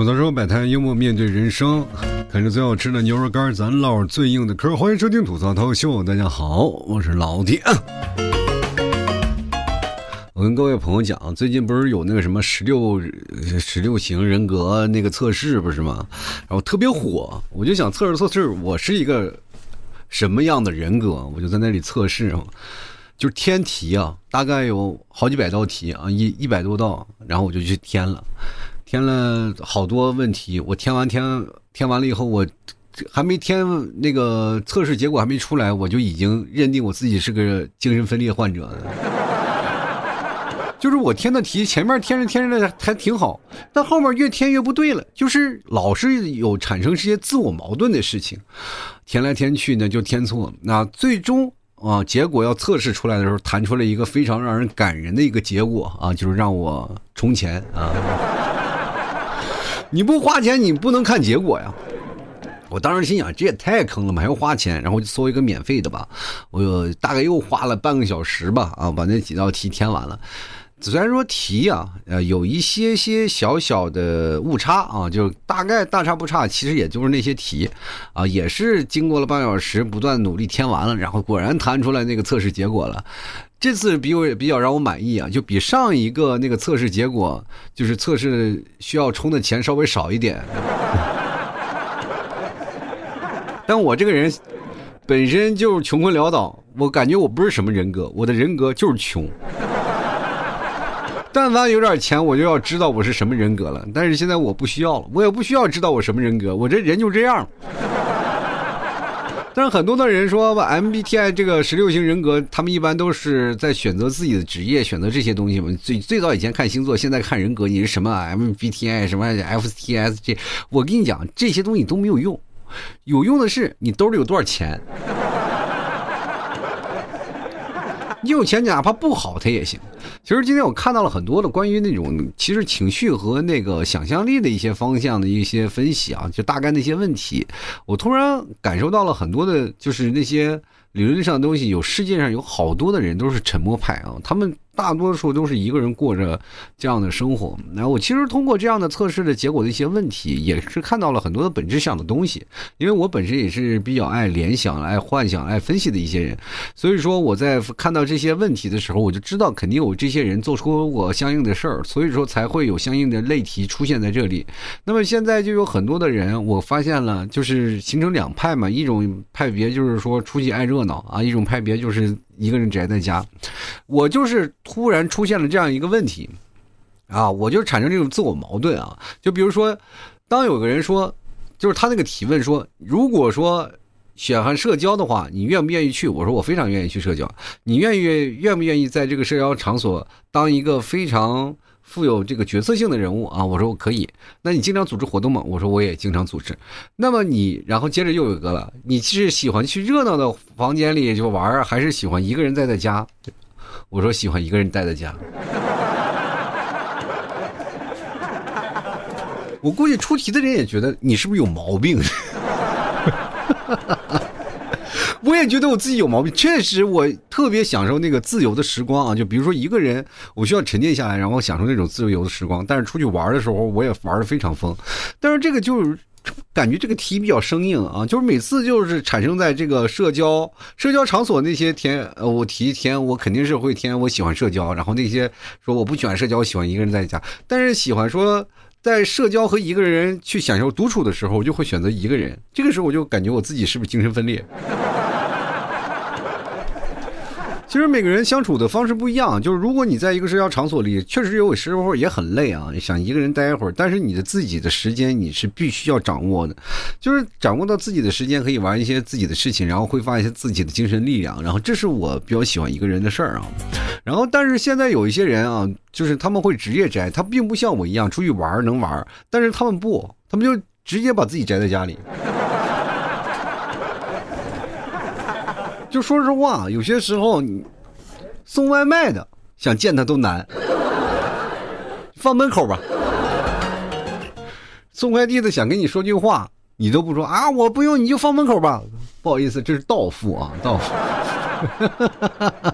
吐槽说摆摊幽默面对人生，啃着最好吃的牛肉干，咱唠最硬的嗑。欢迎收听吐槽涛秀，大家好，我是老铁。我跟各位朋友讲，最近不是有那个什么十六十六型人格那个测试不是吗？然后特别火，我就想测试测试我是一个什么样的人格，我就在那里测试，就是填题啊，大概有好几百道题啊，一一百多道，然后我就去填了。填了好多问题，我填完填填完了以后，我还没填那个测试结果还没出来，我就已经认定我自己是个精神分裂患者了。就是我填的题前面填着填着的还挺好，但后面越填越不对了，就是老是有产生这些自我矛盾的事情，填来填去呢就填错，那最终啊结果要测试出来的时候，弹出了一个非常让人感人的一个结果啊，就是让我充钱啊。你不花钱，你不能看结果呀！我当时心想，这也太坑了嘛，还要花钱，然后就搜一个免费的吧。我大概又花了半个小时吧，啊，把那几道题填完了。虽然说题啊，呃，有一些些小小的误差啊，就大概大差不差，其实也就是那些题，啊，也是经过了半小时不断努力填完了，然后果然弹出来那个测试结果了。这次比我也比较让我满意啊，就比上一个那个测试结果，就是测试需要充的钱稍微少一点。但我这个人本身就是穷困潦倒，我感觉我不是什么人格，我的人格就是穷。但凡有点钱，我就要知道我是什么人格了。但是现在我不需要了，我也不需要知道我什么人格，我这人就这样。但是很多的人说吧，MBTI 这个十六型人格，他们一般都是在选择自己的职业，选择这些东西嘛。最最早以前看星座，现在看人格，你是什么 MBTI 什么 FTSG？我跟你讲，这些东西都没有用，有用的是你兜里有多少钱。你你有钱，哪怕不好，他也行。其实今天我看到了很多的关于那种其实情绪和那个想象力的一些方向的一些分析啊，就大概那些问题，我突然感受到了很多的，就是那些理论上的东西。有世界上有好多的人都是沉默派啊，他们。大多数都是一个人过着这样的生活。那我其实通过这样的测试的结果的一些问题，也是看到了很多的本质上的东西。因为我本身也是比较爱联想、爱幻想、爱分析的一些人，所以说我在看到这些问题的时候，我就知道肯定有这些人做出我相应的事儿，所以说才会有相应的类题出现在这里。那么现在就有很多的人，我发现了，就是形成两派嘛，一种派别就是说出去爱热闹啊，一种派别就是。一个人宅在家，我就是突然出现了这样一个问题，啊，我就产生这种自我矛盾啊。就比如说，当有个人说，就是他那个提问说，如果说喜欢社交的话，你愿不愿意去？我说我非常愿意去社交。你愿意愿不愿意在这个社交场所当一个非常。富有这个角色性的人物啊，我说我可以。那你经常组织活动吗？我说我也经常组织。那么你，然后接着又有一个了，你是喜欢去热闹的房间里就玩，还是喜欢一个人待在家？我说喜欢一个人待在家。我估计出题的人也觉得你是不是有毛病？我也觉得我自己有毛病，确实我特别享受那个自由的时光啊，就比如说一个人，我需要沉淀下来，然后享受那种自由的时光。但是出去玩的时候，我也玩的非常疯。但是这个就是感觉这个题比较生硬啊，就是每次就是产生在这个社交社交场所那些填，呃，我提填我肯定是会填我喜欢社交，然后那些说我不喜欢社交，我喜欢一个人在家，但是喜欢说。在社交和一个人去享受独处的时候，我就会选择一个人。这个时候，我就感觉我自己是不是精神分裂？其实每个人相处的方式不一样，就是如果你在一个社交场所里，确实有时候也很累啊，想一个人待一会儿。但是你的自己的时间你是必须要掌握的，就是掌握到自己的时间，可以玩一些自己的事情，然后挥发一些自己的精神力量。然后这是我比较喜欢一个人的事儿啊。然后但是现在有一些人啊，就是他们会职业宅，他并不像我一样出去玩能玩，但是他们不，他们就直接把自己宅在家里。就说实话，有些时候你送外卖的想见他都难，放门口吧。送快递的想跟你说句话，你都不说啊，我不用，你就放门口吧。不好意思，这是到付啊，到付。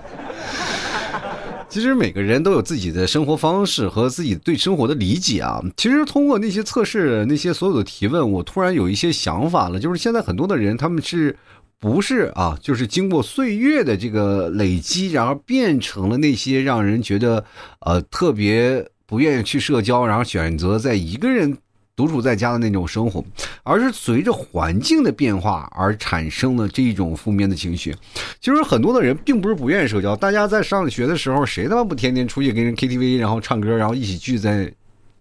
其实每个人都有自己的生活方式和自己对生活的理解啊。其实通过那些测试、那些所有的提问，我突然有一些想法了，就是现在很多的人他们是。不是啊，就是经过岁月的这个累积，然后变成了那些让人觉得呃特别不愿意去社交，然后选择在一个人独处在家的那种生活，而是随着环境的变化而产生了这一种负面的情绪。其实很多的人并不是不愿意社交，大家在上学的时候，谁他妈不天天出去跟人 KTV，然后唱歌，然后一起聚在。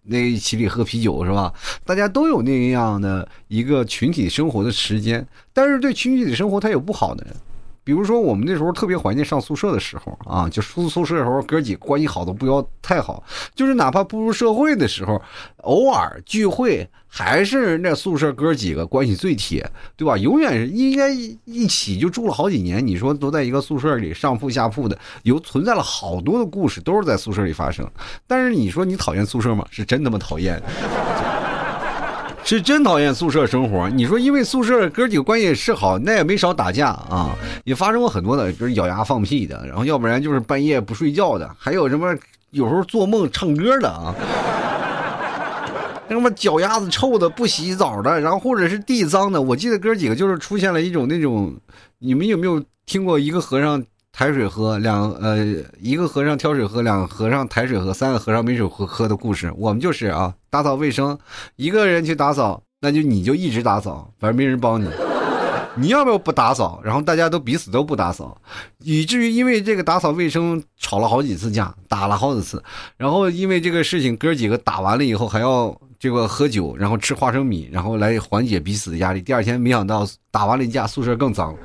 那一起里喝啤酒是吧？大家都有那样的一个群体生活的时间，但是对群体的生活它有不好的。比如说，我们那时候特别怀念上宿舍的时候啊，就住宿舍的时候，哥几关系好的不要太好，就是哪怕步入社会的时候，偶尔聚会还是那宿舍哥几个关系最铁，对吧？永远是应该一起就住了好几年，你说都在一个宿舍里上铺下铺的，有存在了好多的故事都是在宿舍里发生。但是你说你讨厌宿舍吗？是真他妈讨厌。是真讨厌宿舍生活。你说，因为宿舍哥几个关系是好，那也没少打架啊，也发生过很多的，就是咬牙放屁的，然后要不然就是半夜不睡觉的，还有什么有时候做梦唱歌的啊，那么脚丫子臭的不洗澡的，然后或者是地脏的。我记得哥几个就是出现了一种那种，你们有没有听过一个和尚？抬水喝，两呃一个和尚挑水喝，两个和尚抬水喝，三个和尚没水喝喝的故事。我们就是啊，打扫卫生，一个人去打扫，那就你就一直打扫，反正没人帮你。你要不要不打扫？然后大家都彼此都不打扫，以至于因为这个打扫卫生吵了好几次架，打了好几次。然后因为这个事情，哥几个打完了以后还要这个喝酒，然后吃花生米，然后来缓解彼此的压力。第二天没想到打完了一架，宿舍更脏了。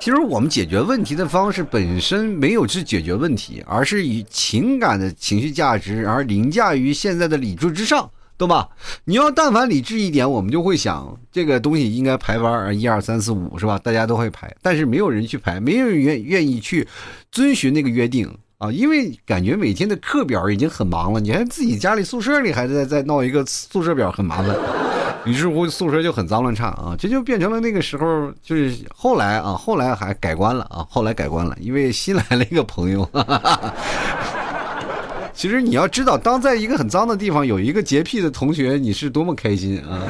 其实我们解决问题的方式本身没有是解决问题，而是以情感的情绪价值而凌驾于现在的理智之上，对吧？你要但凡理智一点，我们就会想这个东西应该排班儿，一二三四五是吧？大家都会排，但是没有人去排，没有人愿愿意去遵循那个约定啊，因为感觉每天的课表已经很忙了，你还自己家里宿舍里还在在闹一个宿舍表，很麻烦。于是乎，宿舍就很脏乱差啊，这就变成了那个时候，就是后来啊，后来还改观了啊，后来改观了，因为新来了一个朋友。其实你要知道，当在一个很脏的地方有一个洁癖的同学，你是多么开心啊！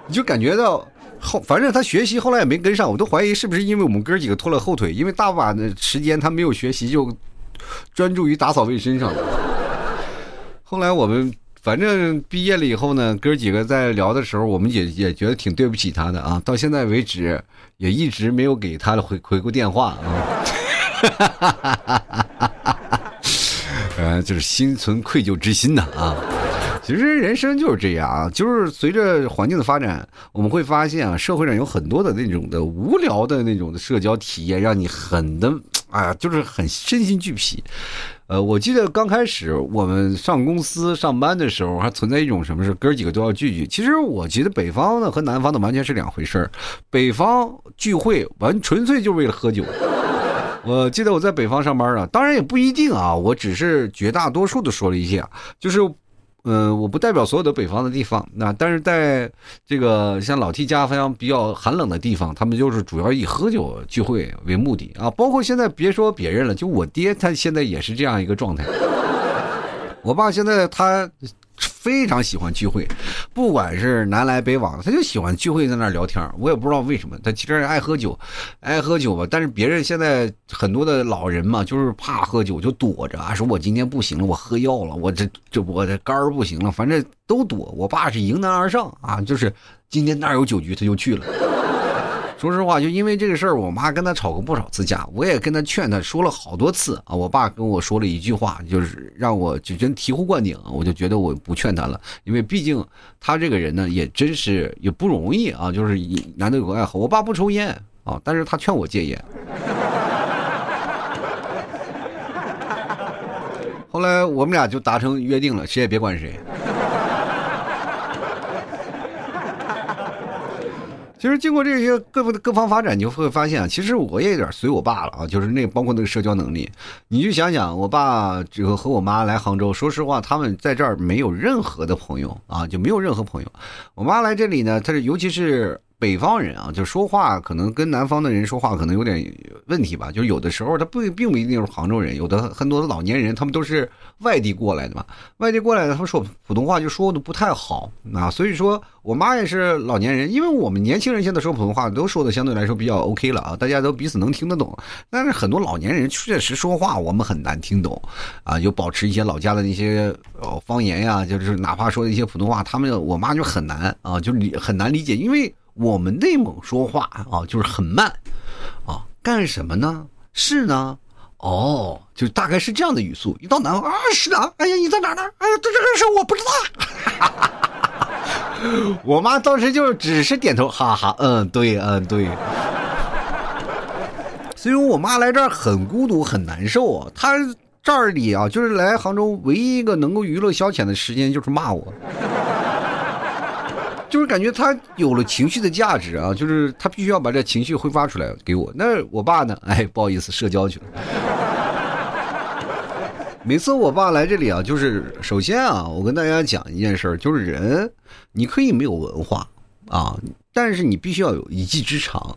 你就感觉到后，反正他学习后来也没跟上，我都怀疑是不是因为我们哥几个拖了后腿，因为大把的时间他没有学习，就专注于打扫卫生上了。后来我们反正毕业了以后呢，哥几个在聊的时候，我们也也觉得挺对不起他的啊。到现在为止，也一直没有给他的回回过电话啊。哈哈哈哈哈呃，就是心存愧疚之心呐啊。其实人生就是这样啊，就是随着环境的发展，我们会发现啊，社会上有很多的那种的无聊的那种的社交体验，让你很的哎呀，就是很身心俱疲。呃，我记得刚开始我们上公司上班的时候，还存在一种什么事，哥几个都要聚聚。其实我觉得北方的和南方的完全是两回事儿。北方聚会完纯粹就是为了喝酒。我记得我在北方上班呢，当然也不一定啊，我只是绝大多数的说了一些，就是。嗯，我不代表所有的北方的地方，那但是在这个像老 T 家非常比较寒冷的地方，他们就是主要以喝酒聚会为目的啊。包括现在别说别人了，就我爹他现在也是这样一个状态。我爸现在他。非常喜欢聚会，不管是南来北往，他就喜欢聚会在那聊天。我也不知道为什么，他其实爱喝酒，爱喝酒吧。但是别人现在很多的老人嘛，就是怕喝酒，就躲着啊，说我今天不行了，我喝药了，我这这我这肝儿不行了，反正都躲。我爸是迎难而上啊，就是今天那有酒局他就去了。说实话，就因为这个事儿，我妈跟他吵过不少次架，我也跟他劝他说了好多次啊。我爸跟我说了一句话，就是让我就真醍醐灌顶，我就觉得我不劝他了，因为毕竟他这个人呢，也真是也不容易啊，就是难得有个爱好。我爸不抽烟啊，但是他劝我戒烟。后来我们俩就达成约定了，谁也别管谁。其实经过这些各方各方发展，你就会发现，其实我也有点随我爸了啊，就是那包括那个社交能力。你就想想，我爸这个和我妈来杭州，说实话，他们在这儿没有任何的朋友啊，就没有任何朋友。我妈来这里呢，她是尤其是北方人啊，就说话可能跟南方的人说话可能有点问题吧。就有的时候他不并不一定是杭州人，有的很多的老年人他们都是外地过来的嘛。外地过来的他们说普通话就说的不太好啊。所以说我妈也是老年人，因为我们年轻人现在说普通话都说的相对来说比较 OK 了啊，大家都彼此能听得懂。但是很多老年人确实说话我们很难听懂啊，有保持一些老家的那些方言呀，就是哪怕说一些普通话，他们我妈就很难啊，就理很难理解，因为。我们内蒙说话啊，就是很慢，啊，干什么呢？是呢，哦，就大概是这样的语速。一到南方啊，是的，哎呀，你在哪呢？哎呀，这这个事我不知道。我妈当时就只是点头，哈哈，嗯，对，嗯，对。所以我妈来这儿很孤独，很难受啊。她这儿里啊，就是来杭州唯一一个能够娱乐消遣的时间，就是骂我。就是感觉他有了情绪的价值啊，就是他必须要把这情绪挥发出来给我。那我爸呢？哎，不好意思，社交去了。每次我爸来这里啊，就是首先啊，我跟大家讲一件事儿就是人你可以没有文化啊，但是你必须要有一技之长。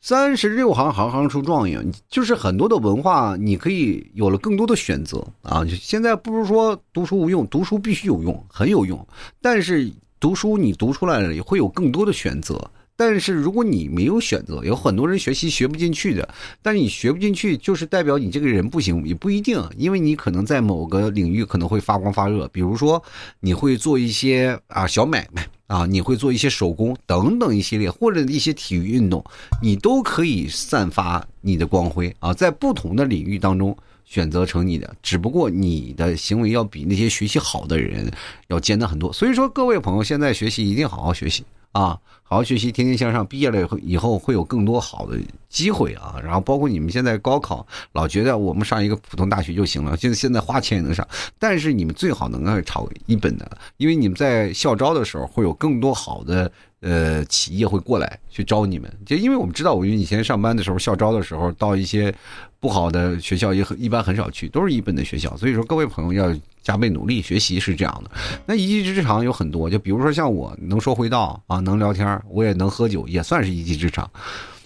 三十六行，行行出状元，就是很多的文化，你可以有了更多的选择啊。现在不是说读书无用，读书必须有用，很有用，但是。读书你读出来了也会有更多的选择，但是如果你没有选择，有很多人学习学不进去的，但是你学不进去就是代表你这个人不行，也不一定，因为你可能在某个领域可能会发光发热，比如说你会做一些啊小买卖啊，你会做一些手工等等一系列，或者一些体育运动，你都可以散发你的光辉啊，在不同的领域当中。选择成你的，只不过你的行为要比那些学习好的人要艰难很多。所以说，各位朋友，现在学习一定好好学习啊，好好学习，天天向上。毕业了以后，以后会有更多好的机会啊。然后，包括你们现在高考，老觉得我们上一个普通大学就行了，现在现在花钱也能上。但是你们最好能够考一本的，因为你们在校招的时候会有更多好的。呃，企业会过来去招你们，就因为我们知道，我们以前上班的时候，校招的时候，到一些不好的学校也很一般很少去，都是一本的学校。所以说，各位朋友要加倍努力学习是这样的。那一技之长有很多，就比如说像我能说会道啊，能聊天，我也能喝酒，也算是一技之长。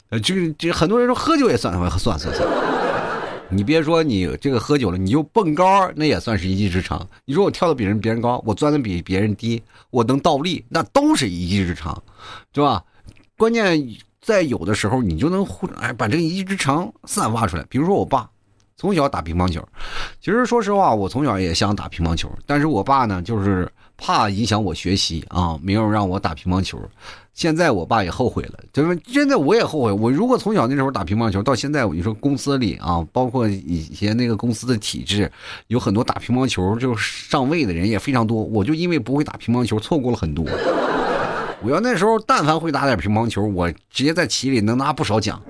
呃，这这很多人说喝酒也算，算算算。你别说你这个喝酒了，你就蹦高，那也算是一技之长。你说我跳的比人别人高，我钻的比别人低，我能倒立，那都是一技之长，对吧？关键在有的时候，你就能哎把这个一技之长散发出来。比如说我爸从小打乒乓球，其实说实话，我从小也想打乒乓球，但是我爸呢，就是怕影响我学习啊，没有让我打乒乓球。现在我爸也后悔了，就是现在我也后悔。我如果从小那时候打乒乓球，到现在你说公司里啊，包括以前那个公司的体制，有很多打乒乓球就上位的人也非常多。我就因为不会打乒乓球，错过了很多。我要那时候但凡会打点乒乓球，我直接在企里能拿不少奖。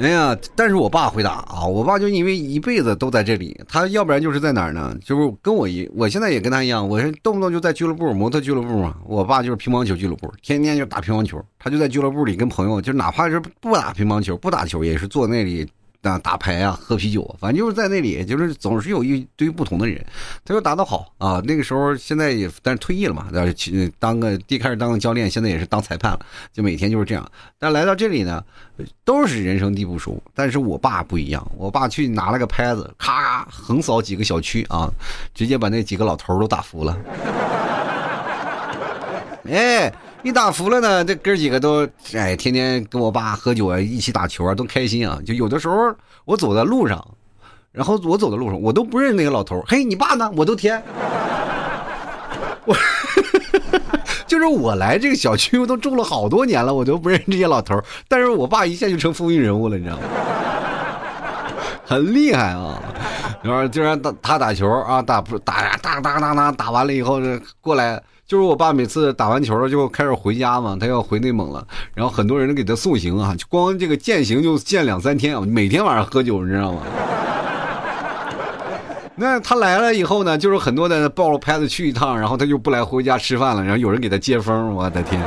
哎呀，但是我爸回答啊！我爸就因为一辈子都在这里，他要不然就是在哪儿呢？就是跟我一，我现在也跟他一样，我是动不动就在俱乐部，模特俱乐部嘛。我爸就是乒乓球俱乐部，天天就打乒乓球。他就在俱乐部里跟朋友，就哪怕是不打乒乓球、不打球，也是坐那里。啊，打牌啊，喝啤酒，反正就是在那里，就是总是有一堆不同的人。他说打得好啊，那个时候现在也，但是退役了嘛，去当个一开始当个教练，现在也是当裁判了，就每天就是这样。但来到这里呢，都是人生地不熟。但是我爸不一样，我爸去拿了个拍子，咔咔横扫几个小区啊，直接把那几个老头都打服了。哎。一打服了呢，这哥几个都哎，天天跟我爸喝酒啊，一起打球啊，都开心啊。就有的时候我走在路上，然后我走在路上，我都不认识那个老头嘿，你爸呢？我都天，我就是我来这个小区，我都住了好多年了，我都不认识这些老头但是我爸一下就成风云人物了，你知道吗？很厉害啊！然后就让他他打球啊，打不打打打打打打完了以后过来。就是我爸每次打完球了就开始回家嘛，他要回内蒙了，然后很多人给他送行啊，就光这个践行就践两三天啊，每天晚上喝酒，你知道吗？那他来了以后呢，就是很多的抱着拍子去一趟，然后他就不来回家吃饭了，然后有人给他接风，我的天！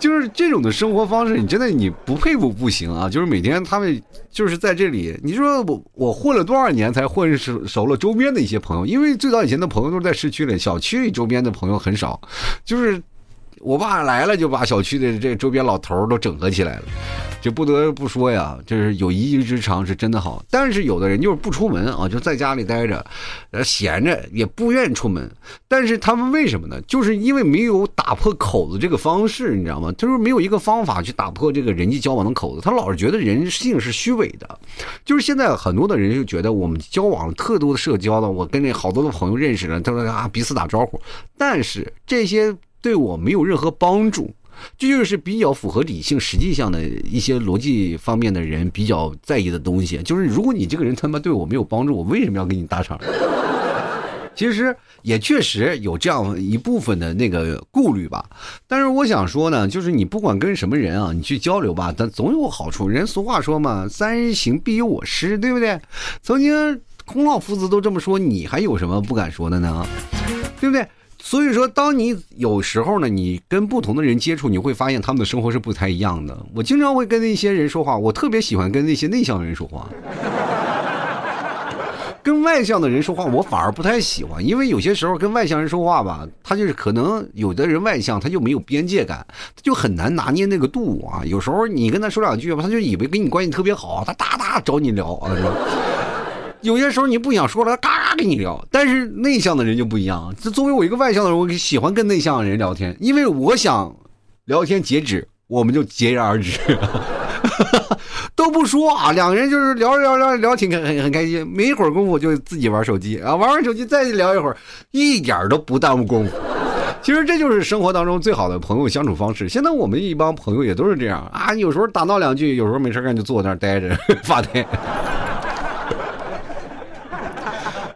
就是这种的生活方式，你真的你不佩服不行啊！就是每天他们就是在这里，你说我我混了多少年才混熟熟了周边的一些朋友？因为最早以前的朋友都是在市区里，小区里周边的朋友很少，就是。我爸来了，就把小区的这周边老头都整合起来了，就不得不说呀，就是有一技之长是真的好。但是有的人就是不出门啊，就在家里待着，呃，闲着也不愿出门。但是他们为什么呢？就是因为没有打破口子这个方式，你知道吗？就是没有一个方法去打破这个人际交往的口子。他老是觉得人性是虚伪的，就是现在很多的人就觉得我们交往特多的社交的，我跟那好多的朋友认识了，他说啊彼此打招呼，但是这些。对我没有任何帮助，这就是比较符合理性、实际上的一些逻辑方面的人比较在意的东西。就是如果你这个人他妈对我没有帮助，我为什么要跟你搭茬？其实也确实有这样一部分的那个顾虑吧。但是我想说呢，就是你不管跟什么人啊，你去交流吧，但总有好处。人俗话说嘛，“三人行必有我师”，对不对？曾经孔老夫子都这么说，你还有什么不敢说的呢？对不对？所以说，当你有时候呢，你跟不同的人接触，你会发现他们的生活是不太一样的。我经常会跟那些人说话，我特别喜欢跟那些内向的人说话，跟外向的人说话，我反而不太喜欢，因为有些时候跟外向人说话吧，他就是可能有的人外向，他就没有边界感，他就很难拿捏那个度啊。有时候你跟他说两句吧，他就以为跟你关系特别好，他哒哒找你聊啊。有些时候你不想说了，他嘎嘎跟你聊。但是内向的人就不一样。这作为我一个外向的人，我喜欢跟内向的人聊天，因为我想聊天截止，我们就截然而止，都不说啊。两个人就是聊聊聊聊挺很很开心，没一会儿功夫就自己玩手机啊，玩完手机再聊一会儿，一点都不耽误功夫。其实这就是生活当中最好的朋友相处方式。现在我们一帮朋友也都是这样啊，有时候打闹两句，有时候没事干就坐那儿待着发呆。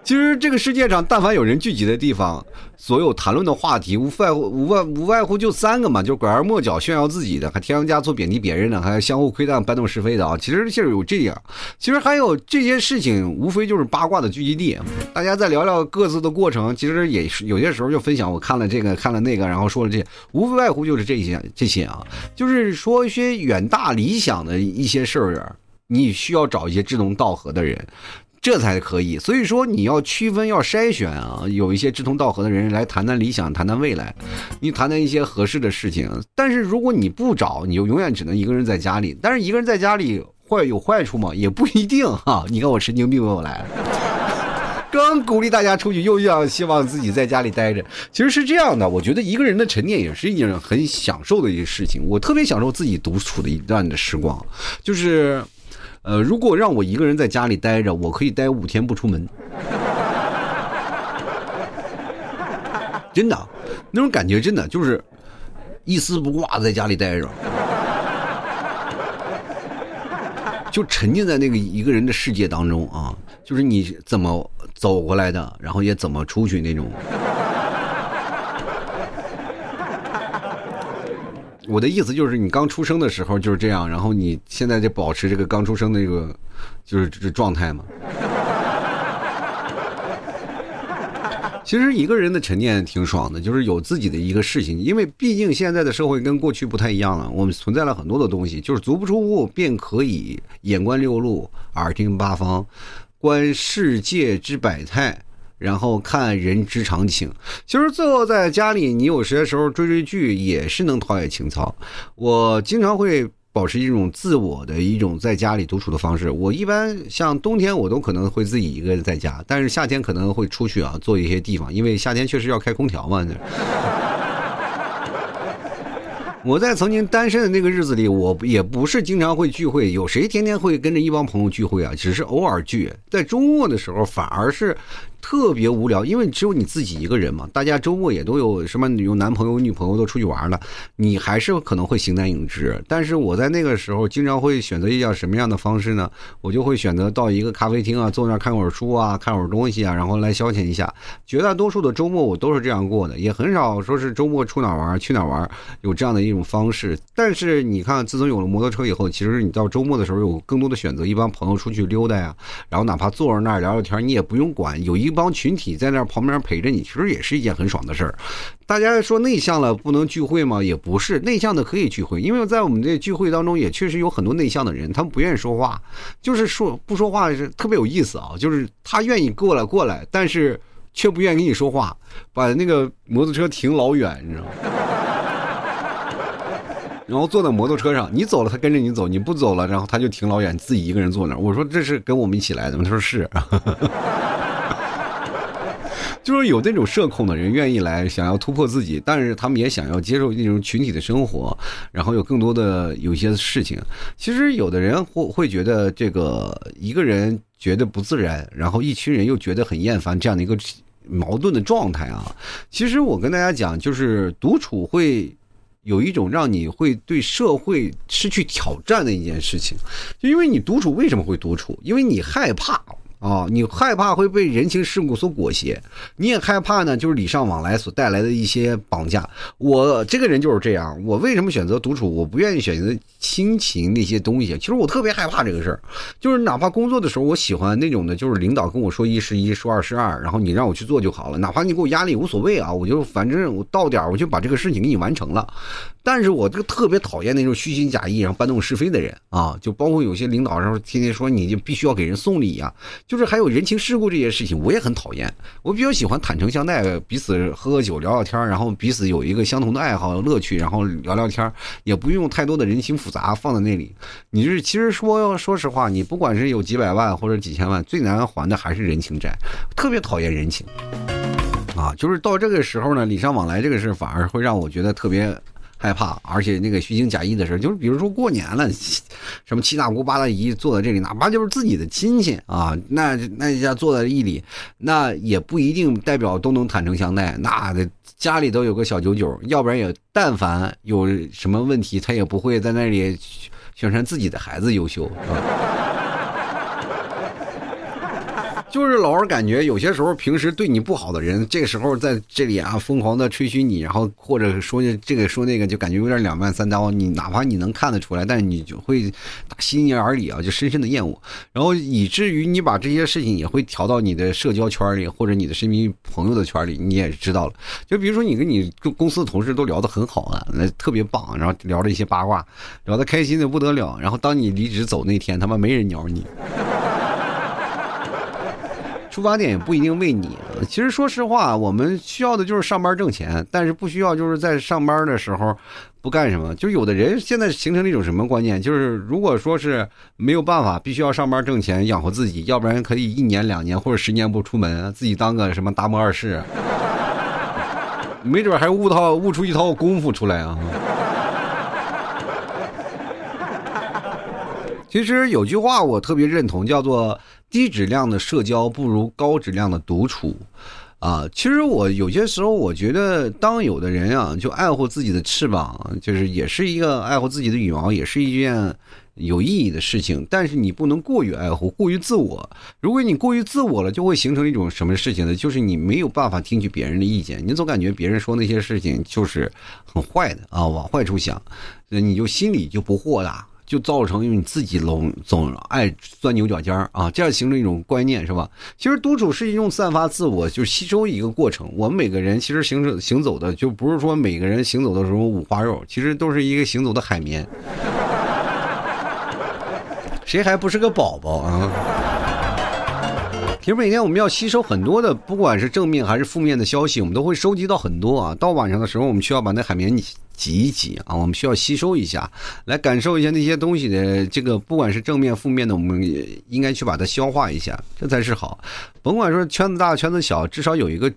其实这个世界上，但凡有人聚集的地方，所有谈论的话题无外乎无外无外乎就三个嘛，就拐弯抹角炫耀自己的，还添油加醋贬低别人的，还相互窥探搬弄是非的啊。其实就是有这样，其实还有这些事情，无非就是八卦的聚集地。大家再聊聊各自的过程，其实也是有些时候就分享我看了这个看了那个，然后说了这些，无非外乎就是这些这些啊，就是说一些远大理想的一些事儿，你需要找一些志同道合的人。这才可以，所以说你要区分，要筛选啊，有一些志同道合的人来谈谈理想，谈谈未来，你谈谈一些合适的事情。但是如果你不找，你就永远只能一个人在家里。但是一个人在家里坏有坏处吗？也不一定哈。你看我神经病又来，刚鼓励大家出去，又要希望自己在家里待着。其实是这样的，我觉得一个人的沉淀也是一件很享受的一个事情。我特别享受自己独处的一段的时光，就是。呃，如果让我一个人在家里待着，我可以待五天不出门，真的，那种感觉真的就是一丝不挂在家里待着，就沉浸在那个一个人的世界当中啊，就是你怎么走过来的，然后也怎么出去那种。我的意思就是，你刚出生的时候就是这样，然后你现在就保持这个刚出生的这个就是状态嘛。其实一个人的沉淀挺爽的，就是有自己的一个事情，因为毕竟现在的社会跟过去不太一样了，我们存在了很多的东西，就是足不出户便可以眼观六路，耳听八方，观世界之百态。然后看人之常情，其实最后在家里，你有些时候追追剧也是能陶冶情操。我经常会保持一种自我的一种在家里独处的方式。我一般像冬天，我都可能会自己一个人在家，但是夏天可能会出去啊，做一些地方，因为夏天确实要开空调嘛。我在曾经单身的那个日子里，我也不是经常会聚会，有谁天天会跟着一帮朋友聚会啊？只是偶尔聚，在周末的时候，反而是。特别无聊，因为只有你自己一个人嘛。大家周末也都有什么有男朋友、女朋友都出去玩了，你还是可能会形单影只。但是我在那个时候经常会选择一样什么样的方式呢？我就会选择到一个咖啡厅啊，坐那看会儿书啊，看会儿东西啊，然后来消遣一下。绝大多数的周末我都是这样过的，也很少说是周末出哪玩去哪玩，有这样的一种方式。但是你看，自从有了摩托车以后，其实你到周末的时候有更多的选择，一帮朋友出去溜达呀，然后哪怕坐在那儿聊聊天，你也不用管有一。帮群体在那旁边陪着你，其实也是一件很爽的事儿。大家说内向了不能聚会吗？也不是，内向的可以聚会，因为在我们这聚会当中也确实有很多内向的人，他们不愿意说话，就是说不说话是特别有意思啊，就是他愿意过来过来，但是却不愿意跟你说话，把那个摩托车停老远，你知道吗？然后坐在摩托车上，你走了他跟着你走，你不走了，然后他就停老远，自己一个人坐那儿。我说这是跟我们一起来的吗？他说是。就是有那种社恐的人愿意来，想要突破自己，但是他们也想要接受那种群体的生活，然后有更多的有些事情。其实有的人会会觉得这个一个人觉得不自然，然后一群人又觉得很厌烦，这样的一个矛盾的状态啊。其实我跟大家讲，就是独处会。有一种让你会对社会失去挑战的一件事情，就因为你独处，为什么会独处？因为你害怕。啊，你害怕会被人情世故所裹挟，你也害怕呢，就是礼尚往来所带来的一些绑架。我这个人就是这样，我为什么选择独处？我不愿意选择亲情那些东西。其实我特别害怕这个事儿，就是哪怕工作的时候，我喜欢那种的，就是领导跟我说一是一，说二是二，然后你让我去做就好了，哪怕你给我压力无所谓啊，我就反正我到点儿我就把这个事情给你完成了。但是我这个特别讨厌那种虚情假意然后搬弄是非的人啊，就包括有些领导然后天天说你就必须要给人送礼呀。就就是还有人情世故这些事情，我也很讨厌。我比较喜欢坦诚相待，彼此喝喝酒聊聊天，然后彼此有一个相同的爱好乐趣，然后聊聊天，也不用太多的人情复杂放在那里。你就是其实说说实话，你不管是有几百万或者几千万，最难还的还是人情债。特别讨厌人情啊，就是到这个时候呢，礼尚往来这个事反而会让我觉得特别。害怕，而且那个虚情假意的事就是比如说过年了，什么七大姑八大姨坐在这里，哪怕就是自己的亲戚啊，那那一下坐在一里，那也不一定代表都能坦诚相待。那家里都有个小九九，要不然也但凡有什么问题，他也不会在那里宣传自己的孩子优秀。是吧就是老是感觉有些时候平时对你不好的人，这个时候在这里啊疯狂的吹嘘你，然后或者说这个说那个，就感觉有点两面三刀。你哪怕你能看得出来，但是你就会打心眼里啊，就深深的厌恶，然后以至于你把这些事情也会调到你的社交圈里或者你的身边朋友的圈里，你也知道了。就比如说你跟你公司的同事都聊得很好啊，那特别棒，然后聊着一些八卦，聊得开心的不得了。然后当你离职走那天，他妈没人鸟你。出发点也不一定为你。其实说实话，我们需要的就是上班挣钱，但是不需要就是在上班的时候不干什么。就有的人现在形成了一种什么观念，就是如果说是没有办法，必须要上班挣钱养活自己，要不然可以一年两年或者十年不出门，自己当个什么达摩二世，没准还悟套悟出一套功夫出来啊。其实有句话我特别认同，叫做。低质量的社交不如高质量的独处，啊，其实我有些时候我觉得，当有的人啊，就爱护自己的翅膀，就是也是一个爱护自己的羽毛，也是一件有意义的事情。但是你不能过于爱护，过于自我。如果你过于自我了，就会形成一种什么事情呢？就是你没有办法听取别人的意见，你总感觉别人说那些事情就是很坏的啊，往坏处想，那你就心里就不豁达。就造成你自己总总爱钻牛角尖儿啊，这样形成一种观念是吧？其实独处是一种散发自我，就是吸收一个过程。我们每个人其实行走行走的，就不是说每个人行走的时候五花肉，其实都是一个行走的海绵。谁还不是个宝宝啊？其实每天我们要吸收很多的，不管是正面还是负面的消息，我们都会收集到很多啊。到晚上的时候，我们需要把那海绵挤一挤啊，我们需要吸收一下，来感受一下那些东西的这个，不管是正面负面的，我们也应该去把它消化一下，这才是好。甭管说圈子大圈子小，至少有一个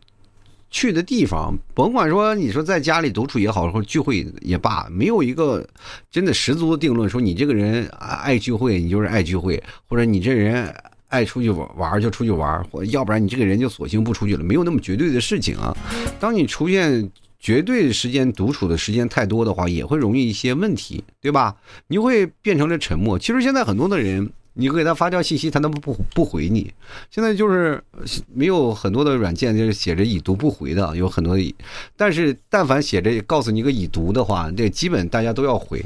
去的地方。甭管说你说在家里独处也好，或聚会也罢，没有一个真的十足的定论，说你这个人爱聚会，你就是爱聚会，或者你这人。爱出去玩玩就出去玩，或要不然你这个人就索性不出去了，没有那么绝对的事情啊。当你出现绝对时间独处的时间太多的话，也会容易一些问题，对吧？你会变成了沉默。其实现在很多的人，你给他发条信息，他都不不回你。现在就是没有很多的软件就是写着已读不回的，有很多。但是但凡写着告诉你个已读的话，这基本大家都要回，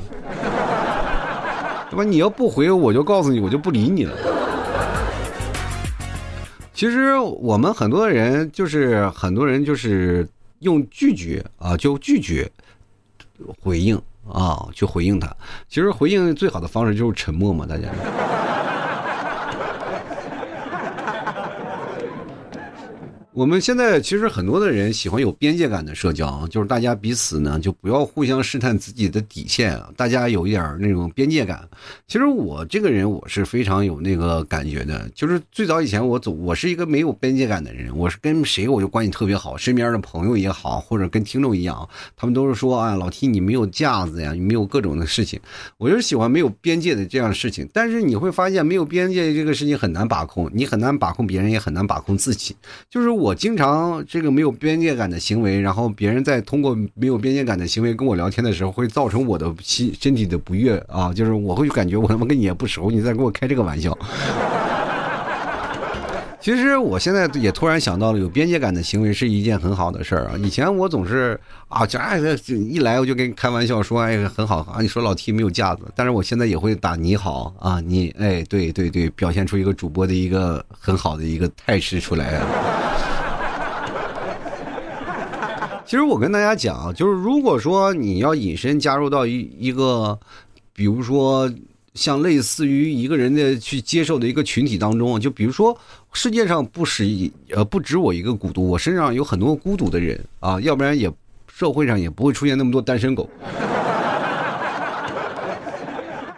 对吧？你要不回，我就告诉你，我就不理你了。其实我们很多人就是很多人就是用拒绝啊，就拒绝回应啊，去回应他。其实回应最好的方式就是沉默嘛，大家。我们现在其实很多的人喜欢有边界感的社交，就是大家彼此呢就不要互相试探自己的底线啊，大家有一点那种边界感。其实我这个人我是非常有那个感觉的，就是最早以前我走，我是一个没有边界感的人，我是跟谁我就关系特别好，身边的朋友也好，或者跟听众一样，他们都是说啊，老 T 你没有架子呀，你没有各种的事情，我就是喜欢没有边界的这样的事情。但是你会发现没有边界这个事情很难把控，你很难把控别人，也很难把控自己，就是。我经常这个没有边界感的行为，然后别人在通过没有边界感的行为跟我聊天的时候，会造成我的心身体的不悦啊，就是我会感觉我他妈跟你也不熟，你在跟我开这个玩笑。其实我现在也突然想到了，有边界感的行为是一件很好的事儿啊。以前我总是啊，就哎，一来我就跟你开玩笑说，哎，很好啊。你说老 T 没有架子，但是我现在也会打你好啊，你哎，对对对，表现出一个主播的一个很好的一个态势出来啊。其实我跟大家讲，就是如果说你要隐身加入到一一个，比如说。像类似于一个人的去接受的一个群体当中，就比如说世界上不止呃不止我一个孤独，我身上有很多孤独的人啊，要不然也社会上也不会出现那么多单身狗。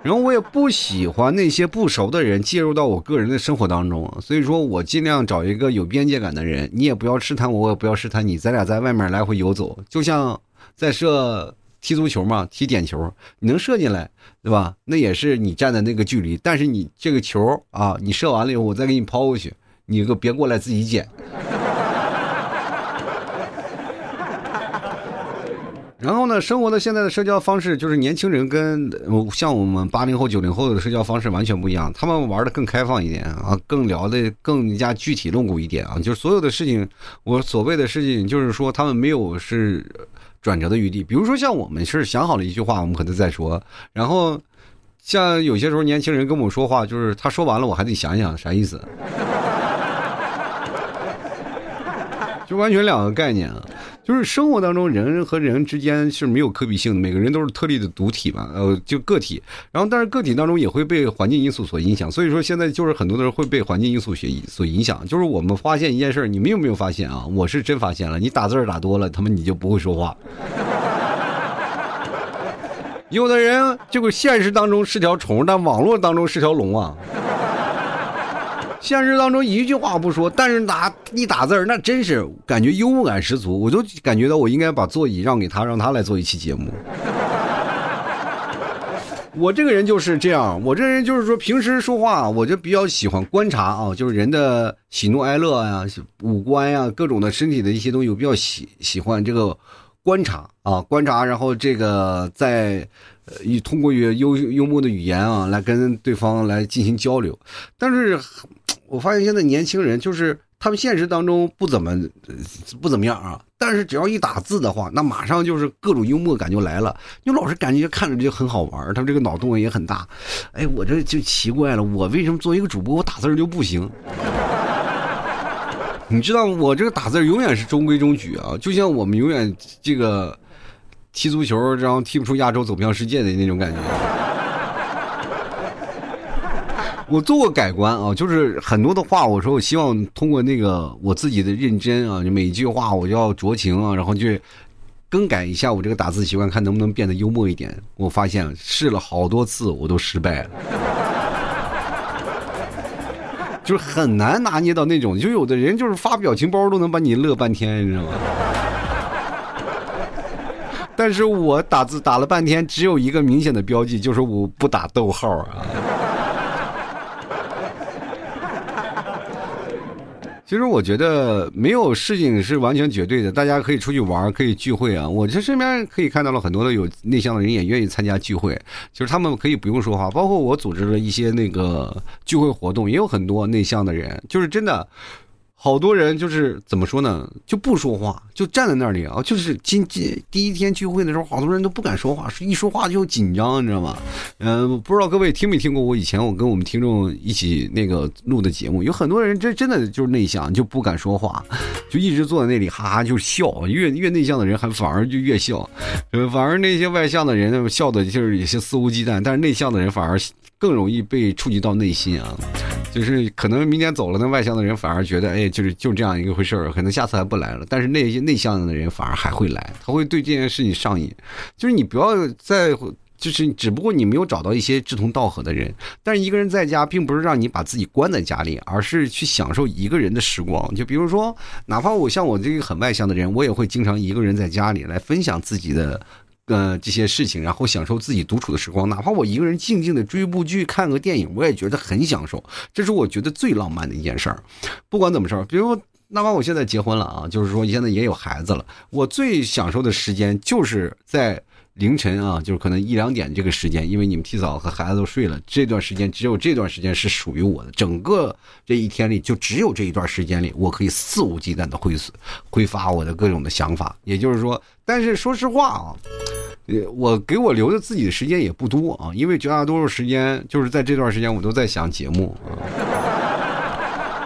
然后我也不喜欢那些不熟的人介入到我个人的生活当中，所以说我尽量找一个有边界感的人，你也不要试探我，我也不要试探你，咱俩在外面来回游走，就像在射。踢足球嘛，踢点球，你能射进来，对吧？那也是你站的那个距离。但是你这个球啊，你射完了以后，我再给你抛过去，你可别过来自己捡。然后呢，生活的现在的社交方式，就是年轻人跟像我们八零后、九零后的社交方式完全不一样。他们玩的更开放一点啊，更聊的更加具体露骨一点啊。就是所有的事情，我所谓的事情，就是说他们没有是。转折的余地，比如说像我们是想好了一句话，我们可能再说。然后，像有些时候年轻人跟我说话，就是他说完了，我还得想想啥意思，就完全两个概念啊。就是生活当中人和人之间是没有可比性的，每个人都是特立的独体嘛，呃，就个体。然后，但是个体当中也会被环境因素所影响，所以说现在就是很多的人会被环境因素所所影响。就是我们发现一件事，你们有没有发现啊？我是真发现了，你打字打多了，他们你就不会说话。有的人这个现实当中是条虫，但网络当中是条龙啊。现实当中一句话不说，但是打一打字儿，那真是感觉幽默感十足。我就感觉到我应该把座椅让给他，让他来做一期节目。我这个人就是这样，我这人就是说平时说话，我就比较喜欢观察啊，就是人的喜怒哀乐呀、五官呀、各种的身体的一些东西，我比较喜喜欢这个观察啊，观察，然后这个在。呃，以通过幽幽默的语言啊，来跟对方来进行交流。但是，我发现现在年轻人就是他们现实当中不怎么不怎么样啊。但是只要一打字的话，那马上就是各种幽默感就来了。就老是感觉看着就很好玩，他们这个脑洞也很大。哎，我这就奇怪了，我为什么作为一个主播，我打字就不行？你知道，我这个打字永远是中规中矩啊，就像我们永远这个。踢足球，然后踢不出亚洲，走不向世界的那种感觉。我做过改观啊，就是很多的话，我说我希望通过那个我自己的认真啊，就每一句话我就要酌情啊，然后去更改一下我这个打字习惯，看能不能变得幽默一点。我发现试了好多次，我都失败了，就是很难拿捏到那种，就有的人就是发表情包都能把你乐半天，你知道吗？但是我打字打了半天，只有一个明显的标记，就是我不打逗号啊。其实我觉得没有事情是完全绝对的，大家可以出去玩，可以聚会啊。我这身边可以看到了很多的有内向的人也愿意参加聚会，就是他们可以不用说话。包括我组织了一些那个聚会活动，也有很多内向的人，就是真的。好多人就是怎么说呢，就不说话，就站在那里啊，就是今今第一天聚会的时候，好多人都不敢说话，一说话就紧张，你知道吗？嗯，不知道各位听没听过我以前我跟我们听众一起那个录的节目，有很多人真真的就是内向，就不敢说话，就一直坐在那里哈哈就笑，越越内向的人还反而就越笑，呃，反而那些外向的人笑的就是有些肆无忌惮，但是内向的人反而更容易被触及到内心啊。就是可能明天走了，那外向的人反而觉得，哎，就是就这样一个回事儿，可能下次还不来了。但是那些内向的人反而还会来，他会对这件事情上瘾。就是你不要在乎，就是只不过你没有找到一些志同道合的人。但是一个人在家，并不是让你把自己关在家里，而是去享受一个人的时光。就比如说，哪怕我像我这个很外向的人，我也会经常一个人在家里来分享自己的。呃，这些事情，然后享受自己独处的时光，哪怕我一个人静静的追部剧、看个电影，我也觉得很享受。这是我觉得最浪漫的一件事儿。不管怎么说，比如哪怕我现在结婚了啊，就是说现在也有孩子了，我最享受的时间就是在。凌晨啊，就是可能一两点这个时间，因为你们提早和孩子都睡了，这段时间只有这段时间是属于我的。整个这一天里，就只有这一段时间里，我可以肆无忌惮的挥挥发我的各种的想法。也就是说，但是说实话啊，呃，我给我留的自己的时间也不多啊，因为绝大多数时间就是在这段时间，我都在想节目啊。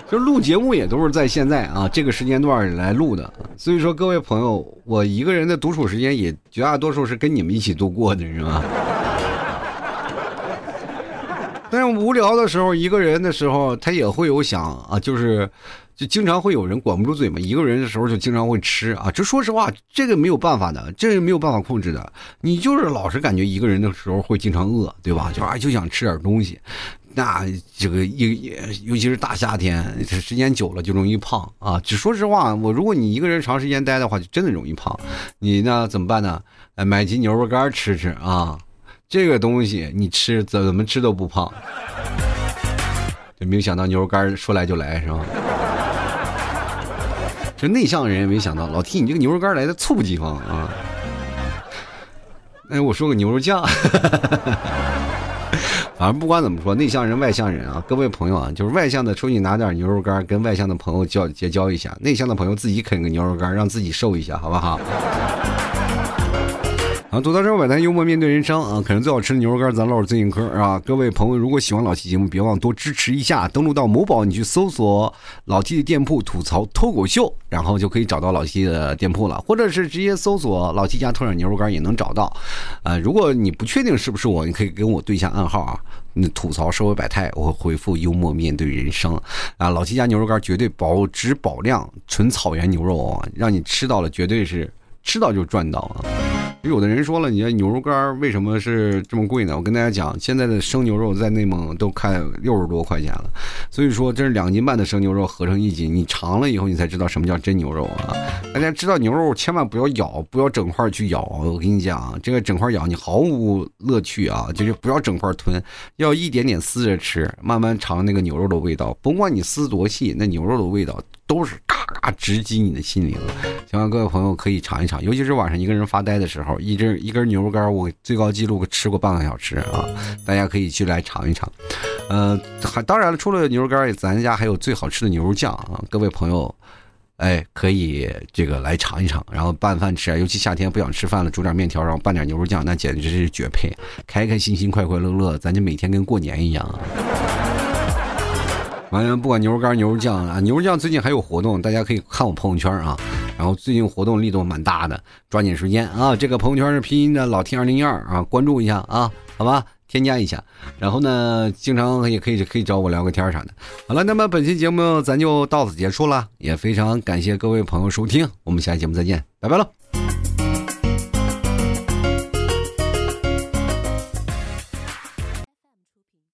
就录节目也都是在现在啊这个时间段来录的，所以说各位朋友，我一个人的独处时间也绝大多数是跟你们一起度过的，是吧？但是无聊的时候，一个人的时候，他也会有想啊，就是就经常会有人管不住嘴嘛。一个人的时候就经常会吃啊，这说实话，这个没有办法的，这个没有办法控制的。你就是老是感觉一个人的时候会经常饿，对吧？就啊就想吃点东西。那这个一尤其是大夏天，时间久了就容易胖啊！只说实话，我如果你一个人长时间待的话，就真的容易胖。你呢怎么办呢？买斤牛肉干吃吃啊！这个东西你吃怎么吃都不胖。就没有想到牛肉干说来就来是吧？就内向的人也没想到，老提你这个牛肉干来的猝不及防啊！哎，我说个牛肉酱。反正不管怎么说，内向人、外向人啊，各位朋友啊，就是外向的出去拿点牛肉干，跟外向的朋友交结交一下；内向的朋友自己啃个牛肉干，让自己瘦一下，好不好？啊，吐槽生活百态，幽默面对人生啊！可能最好吃的牛肉干，咱唠最近嗑啊！各位朋友，如果喜欢老 T 节目，别忘多支持一下。登录到某宝，你去搜索老 T 的店铺“吐槽脱口秀”，然后就可以找到老 T 的店铺了。或者是直接搜索“老 T 家特产牛肉干”也能找到。啊，如果你不确定是不是我，你可以跟我对一下暗号啊！你吐槽社会百态，我会回复幽默面对人生。啊，老七家牛肉干绝对保质保量，纯草原牛肉啊，让你吃到了绝对是吃到就赚到啊！有的人说了，你这牛肉干为什么是这么贵呢？我跟大家讲，现在的生牛肉在内蒙都开六十多块钱了，所以说这是两斤半的生牛肉合成一斤，你尝了以后你才知道什么叫真牛肉啊！大家知道牛肉千万不要咬，不要整块去咬。我跟你讲，这个整块咬你毫无乐趣啊，就是不要整块吞，要一点点撕着吃，慢慢尝那个牛肉的味道。甭管你撕多细，那牛肉的味道都是嘎嘎直击你的心灵。希望各位朋友可以尝一尝，尤其是晚上一个人发呆的时候。一根一根牛肉干，我最高记录吃过半个小时啊！大家可以去来尝一尝。呃，还当然了，除了牛肉干，咱家还有最好吃的牛肉酱啊！各位朋友，哎，可以这个来尝一尝，然后拌饭吃啊。尤其夏天不想吃饭了，煮点面条，然后拌点牛肉酱，那简直是绝配！开开心心，快快乐乐，咱就每天跟过年一样啊。完了，不管牛肉干、牛肉酱啊，牛肉酱最近还有活动，大家可以看我朋友圈啊。然后最近活动力度蛮大的，抓紧时间啊！这个朋友圈是拼音的老 T 二零一二啊，关注一下啊，好吧，添加一下。然后呢，经常也可以可以找我聊个天啥的。好了，那么本期节目咱就到此结束了，也非常感谢各位朋友收听，我们下期节目再见，拜拜了。